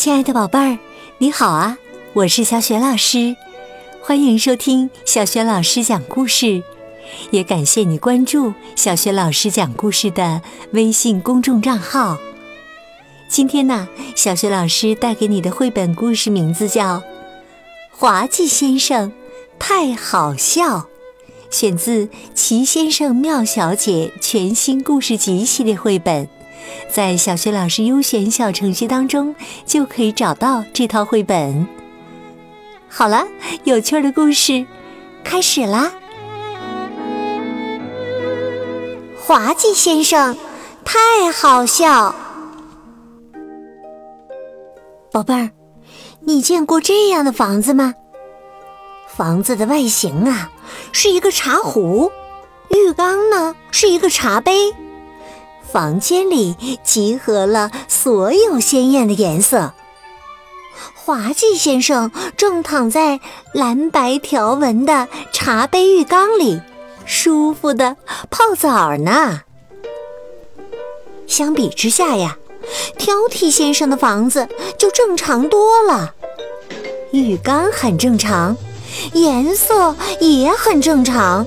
亲爱的宝贝儿，你好啊！我是小雪老师，欢迎收听小雪老师讲故事，也感谢你关注小雪老师讲故事的微信公众账号。今天呢，小雪老师带给你的绘本故事名字叫《滑稽先生太好笑》，选自《奇先生妙小姐》全新故事集系列绘本。在小学老师优选小程序当中，就可以找到这套绘本。好了，有趣的故事开始啦！滑稽先生太好笑，宝贝儿，你见过这样的房子吗？房子的外形啊，是一个茶壶，浴缸呢是一个茶杯。房间里集合了所有鲜艳的颜色。滑稽先生正躺在蓝白条纹的茶杯浴缸里，舒服的泡澡呢。相比之下呀，挑剔先生的房子就正常多了。浴缸很正常，颜色也很正常。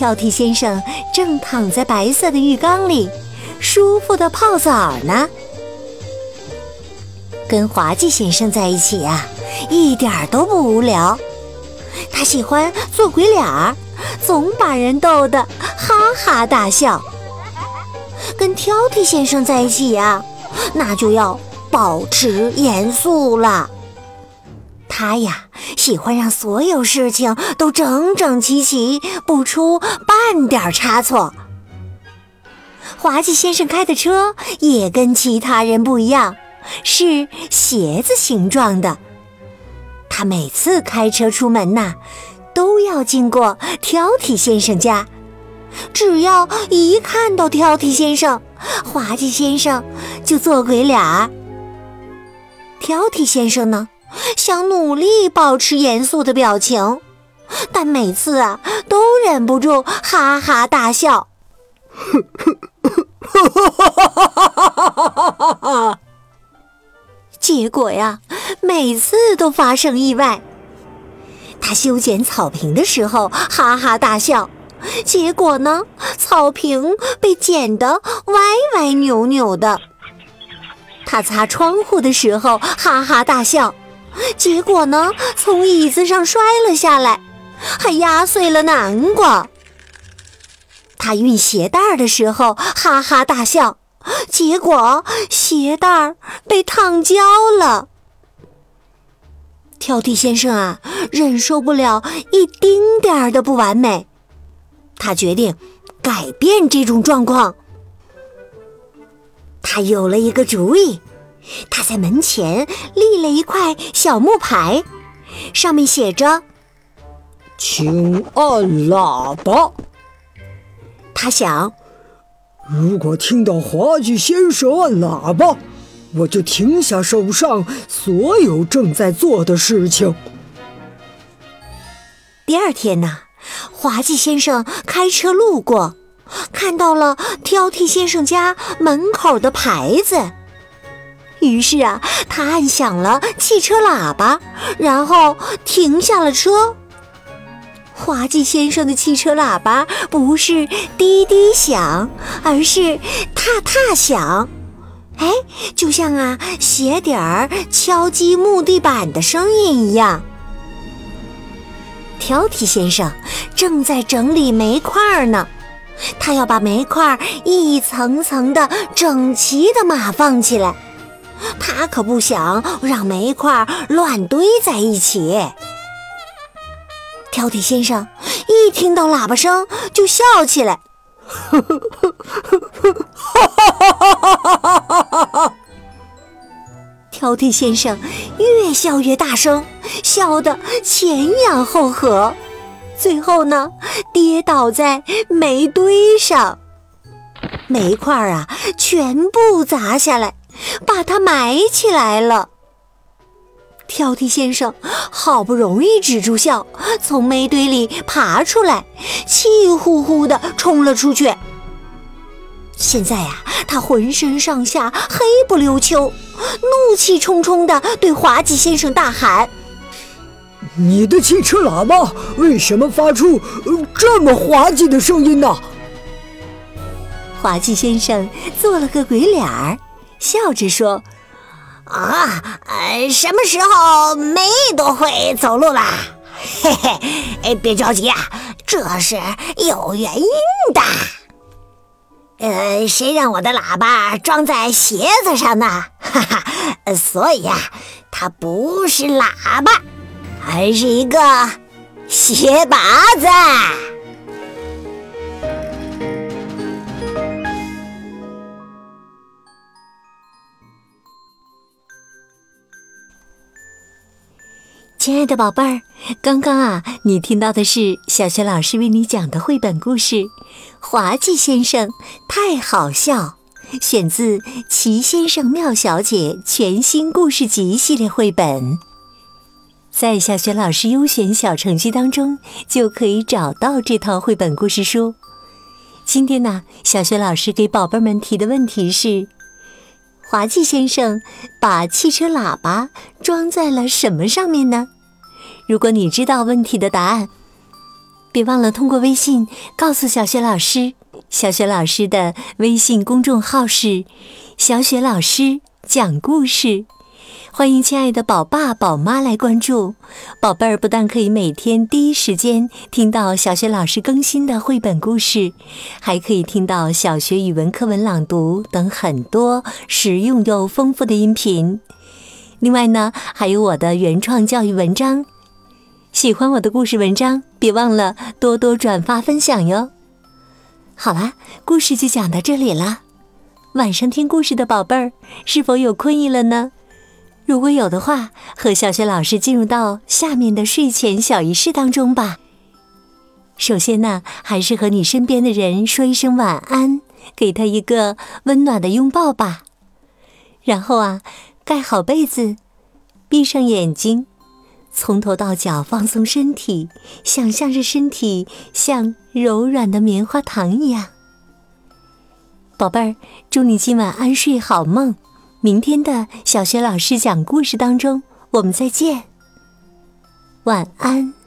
挑剔先生正躺在白色的浴缸里，舒服的泡澡呢。跟滑稽先生在一起呀，一点都不无聊。他喜欢做鬼脸儿，总把人逗得哈哈大笑。跟挑剔先生在一起呀，那就要保持严肃了。他呀。喜欢让所有事情都整整齐齐，不出半点差错。滑稽先生开的车也跟其他人不一样，是鞋子形状的。他每次开车出门呐，都要经过挑剔先生家。只要一看到挑剔先生，滑稽先生就做鬼脸儿。挑剔先生呢？想努力保持严肃的表情，但每次啊都忍不住哈哈大笑。结果呀，每次都发生意外。他修剪草坪的时候哈哈大笑，结果呢，草坪被剪得歪歪扭扭的。他擦窗户的时候哈哈大笑。结果呢，从椅子上摔了下来，还压碎了南瓜。他运鞋带的时候哈哈大笑，结果鞋带被烫焦了。挑剔先生啊，忍受不了一丁点儿的不完美，他决定改变这种状况。他有了一个主意。他在门前立了一块小木牌，上面写着：“请按喇叭。”他想，如果听到滑稽先生按喇叭，我就停下手上所有正在做的事情。第二天呢，滑稽先生开车路过，看到了挑剔先生家门口的牌子。于是啊，他按响了汽车喇叭，然后停下了车。滑稽先生的汽车喇叭不是滴滴响，而是踏踏响，哎，就像啊鞋底儿敲击木地板的声音一样。挑剔先生正在整理煤块呢，他要把煤块一层层的整齐的码放起来。他可不想让煤块乱堆在一起。挑剔先生一听到喇叭声就笑起来，哈哈哈哈哈哈！挑剔先生越笑越大声，笑得前仰后合，最后呢，跌倒在煤堆上，煤块啊，全部砸下来。把它埋起来了。挑剔先生好不容易止住笑，从煤堆里爬出来，气呼呼地冲了出去。现在呀，他浑身上下黑不溜秋，怒气冲冲地对滑稽先生大喊：“你的汽车喇叭为什么发出这么滑稽的声音呢？”滑稽先生做了个鬼脸儿，笑着说：“啊，呃，什么时候没都会走路啦？嘿嘿，哎，别着急啊，这是有原因的。呃，谁让我的喇叭装在鞋子上呢？哈哈，所以呀，它不是喇叭，而是一个鞋拔子。”亲爱的宝贝儿，刚刚啊，你听到的是小学老师为你讲的绘本故事《滑稽先生太好笑》，选自《奇先生妙小姐》全新故事集系列绘本，在小学老师优选小程序当中就可以找到这套绘本故事书。今天呢，小学老师给宝贝们提的问题是：滑稽先生把汽车喇叭装在了什么上面呢？如果你知道问题的答案，别忘了通过微信告诉小雪老师。小雪老师的微信公众号是“小雪老师讲故事”，欢迎亲爱的宝爸宝妈来关注。宝贝儿不但可以每天第一时间听到小学老师更新的绘本故事，还可以听到小学语文课文朗读等很多实用又丰富的音频。另外呢，还有我的原创教育文章。喜欢我的故事文章，别忘了多多转发分享哟。好啦，故事就讲到这里了。晚上听故事的宝贝儿，是否有困意了呢？如果有的话，和小雪老师进入到下面的睡前小仪式当中吧。首先呢，还是和你身边的人说一声晚安，给他一个温暖的拥抱吧。然后啊，盖好被子，闭上眼睛。从头到脚放松身体，想象着身体像柔软的棉花糖一样。宝贝儿，祝你今晚安睡好梦。明天的小学老师讲故事当中，我们再见。晚安。